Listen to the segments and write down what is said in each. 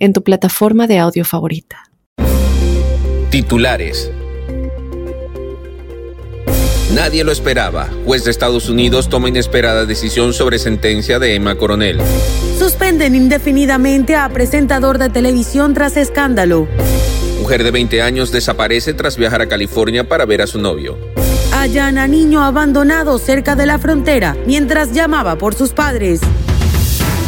en tu plataforma de audio favorita. Titulares. Nadie lo esperaba. Juez de Estados Unidos toma inesperada decisión sobre sentencia de Emma Coronel. Suspenden indefinidamente a presentador de televisión tras escándalo. Mujer de 20 años desaparece tras viajar a California para ver a su novio. Hallan a niño abandonado cerca de la frontera mientras llamaba por sus padres.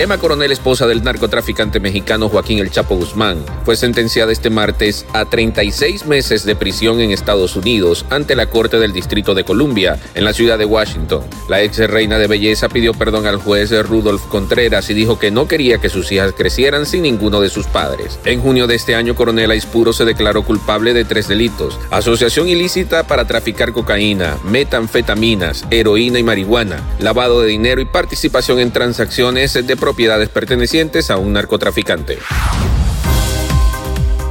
Emma Coronel, esposa del narcotraficante mexicano Joaquín El Chapo Guzmán, fue sentenciada este martes a 36 meses de prisión en Estados Unidos ante la Corte del Distrito de Columbia, en la ciudad de Washington. La ex reina de belleza pidió perdón al juez Rudolf Contreras y dijo que no quería que sus hijas crecieran sin ninguno de sus padres. En junio de este año, Coronel Aispuro se declaró culpable de tres delitos: asociación ilícita para traficar cocaína, metanfetaminas, heroína y marihuana, lavado de dinero y participación en transacciones de propiedades pertenecientes a un narcotraficante.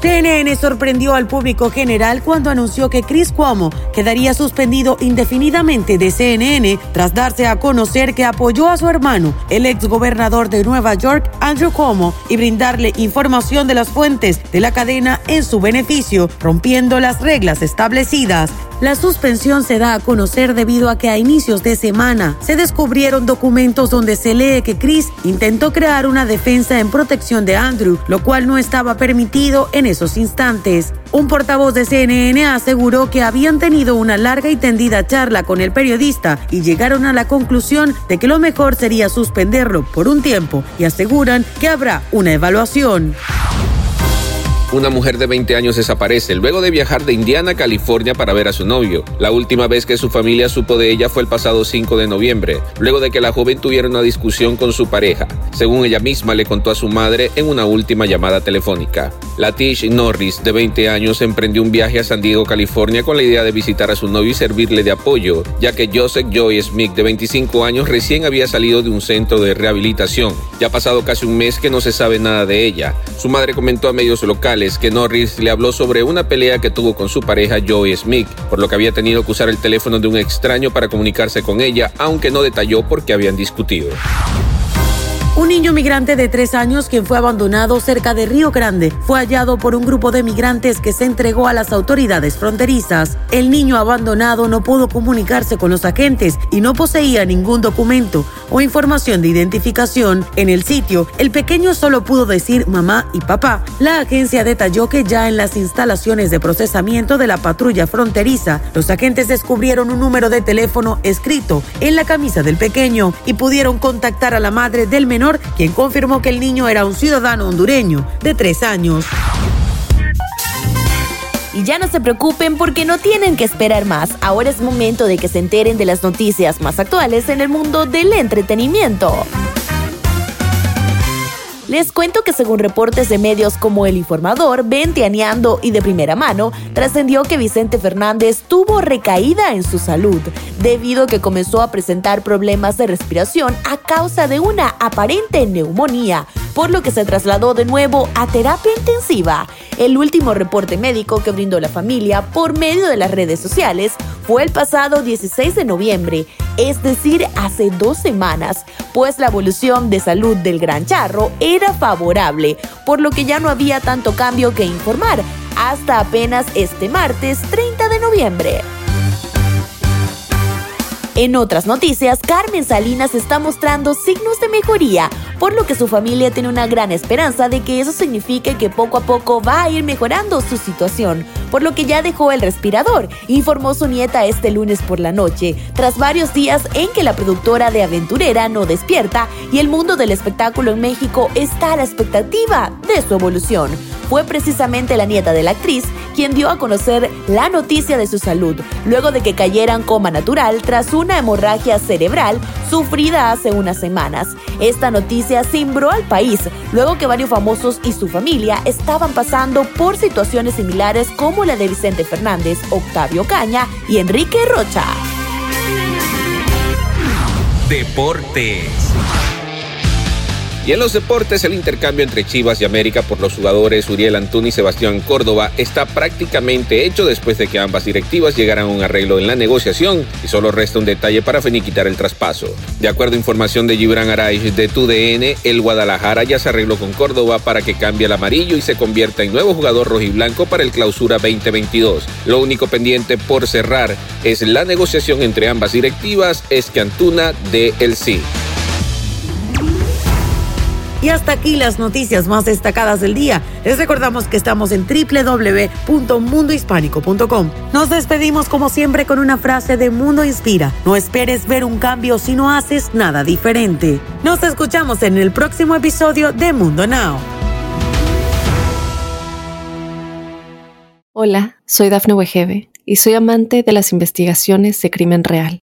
CNN sorprendió al público general cuando anunció que Chris Cuomo quedaría suspendido indefinidamente de CNN tras darse a conocer que apoyó a su hermano, el ex gobernador de Nueva York, Andrew Cuomo, y brindarle información de las fuentes de la cadena en su beneficio, rompiendo las reglas establecidas. La suspensión se da a conocer debido a que a inicios de semana se descubrieron documentos donde se lee que Chris intentó crear una defensa en protección de Andrew, lo cual no estaba permitido en esos instantes. Un portavoz de CNN aseguró que habían tenido una larga y tendida charla con el periodista y llegaron a la conclusión de que lo mejor sería suspenderlo por un tiempo y aseguran que habrá una evaluación. Una mujer de 20 años desaparece luego de viajar de Indiana a California para ver a su novio. La última vez que su familia supo de ella fue el pasado 5 de noviembre, luego de que la joven tuviera una discusión con su pareja, según ella misma le contó a su madre en una última llamada telefónica. Latish Norris, de 20 años, emprendió un viaje a San Diego, California, con la idea de visitar a su novio y servirle de apoyo, ya que Joseph Joy Smith, de 25 años, recién había salido de un centro de rehabilitación. Ya ha pasado casi un mes que no se sabe nada de ella. Su madre comentó a medios locales que Norris le habló sobre una pelea que tuvo con su pareja Joey Smith, por lo que había tenido que usar el teléfono de un extraño para comunicarse con ella, aunque no detalló por qué habían discutido. Un niño migrante de tres años quien fue abandonado cerca de Río Grande fue hallado por un grupo de migrantes que se entregó a las autoridades fronterizas. El niño abandonado no pudo comunicarse con los agentes y no poseía ningún documento o información de identificación. En el sitio, el pequeño solo pudo decir mamá y papá. La agencia detalló que ya en las instalaciones de procesamiento de la patrulla fronteriza, los agentes descubrieron un número de teléfono escrito en la camisa del pequeño y pudieron contactar a la madre del menor quien confirmó que el niño era un ciudadano hondureño de tres años. Y ya no se preocupen porque no tienen que esperar más. Ahora es momento de que se enteren de las noticias más actuales en el mundo del entretenimiento. Les cuento que según reportes de medios como El Informador, Ventianeando y de primera mano, trascendió que Vicente Fernández tuvo recaída en su salud, debido a que comenzó a presentar problemas de respiración a causa de una aparente neumonía, por lo que se trasladó de nuevo a terapia intensiva. El último reporte médico que brindó la familia por medio de las redes sociales fue el pasado 16 de noviembre, es decir, hace dos semanas, pues la evolución de salud del Gran Charro era favorable, por lo que ya no había tanto cambio que informar, hasta apenas este martes 30 de noviembre. En otras noticias, Carmen Salinas está mostrando signos de mejoría, por lo que su familia tiene una gran esperanza de que eso signifique que poco a poco va a ir mejorando su situación, por lo que ya dejó el respirador, informó su nieta este lunes por la noche, tras varios días en que la productora de Aventurera no despierta y el mundo del espectáculo en México está a la expectativa de su evolución fue precisamente la nieta de la actriz quien dio a conocer la noticia de su salud, luego de que cayera en coma natural tras una hemorragia cerebral sufrida hace unas semanas. Esta noticia cimbró al país, luego que varios famosos y su familia estaban pasando por situaciones similares como la de Vicente Fernández, Octavio Caña y Enrique Rocha. Deportes. Y en los deportes, el intercambio entre Chivas y América por los jugadores Uriel Antún y Sebastián Córdoba está prácticamente hecho después de que ambas directivas llegaran a un arreglo en la negociación y solo resta un detalle para finiquitar el traspaso. De acuerdo a información de Gibran Araiz de TUDN, el Guadalajara ya se arregló con Córdoba para que cambie el amarillo y se convierta en nuevo jugador rojiblanco para el clausura 2022. Lo único pendiente por cerrar es la negociación entre ambas directivas, es que Antuna dé el sí. Y hasta aquí las noticias más destacadas del día. Les recordamos que estamos en www.mundohispánico.com. Nos despedimos como siempre con una frase de Mundo Inspira. No esperes ver un cambio si no haces nada diferente. Nos escuchamos en el próximo episodio de Mundo Now. Hola, soy Dafne Wegebe y soy amante de las investigaciones de crimen real.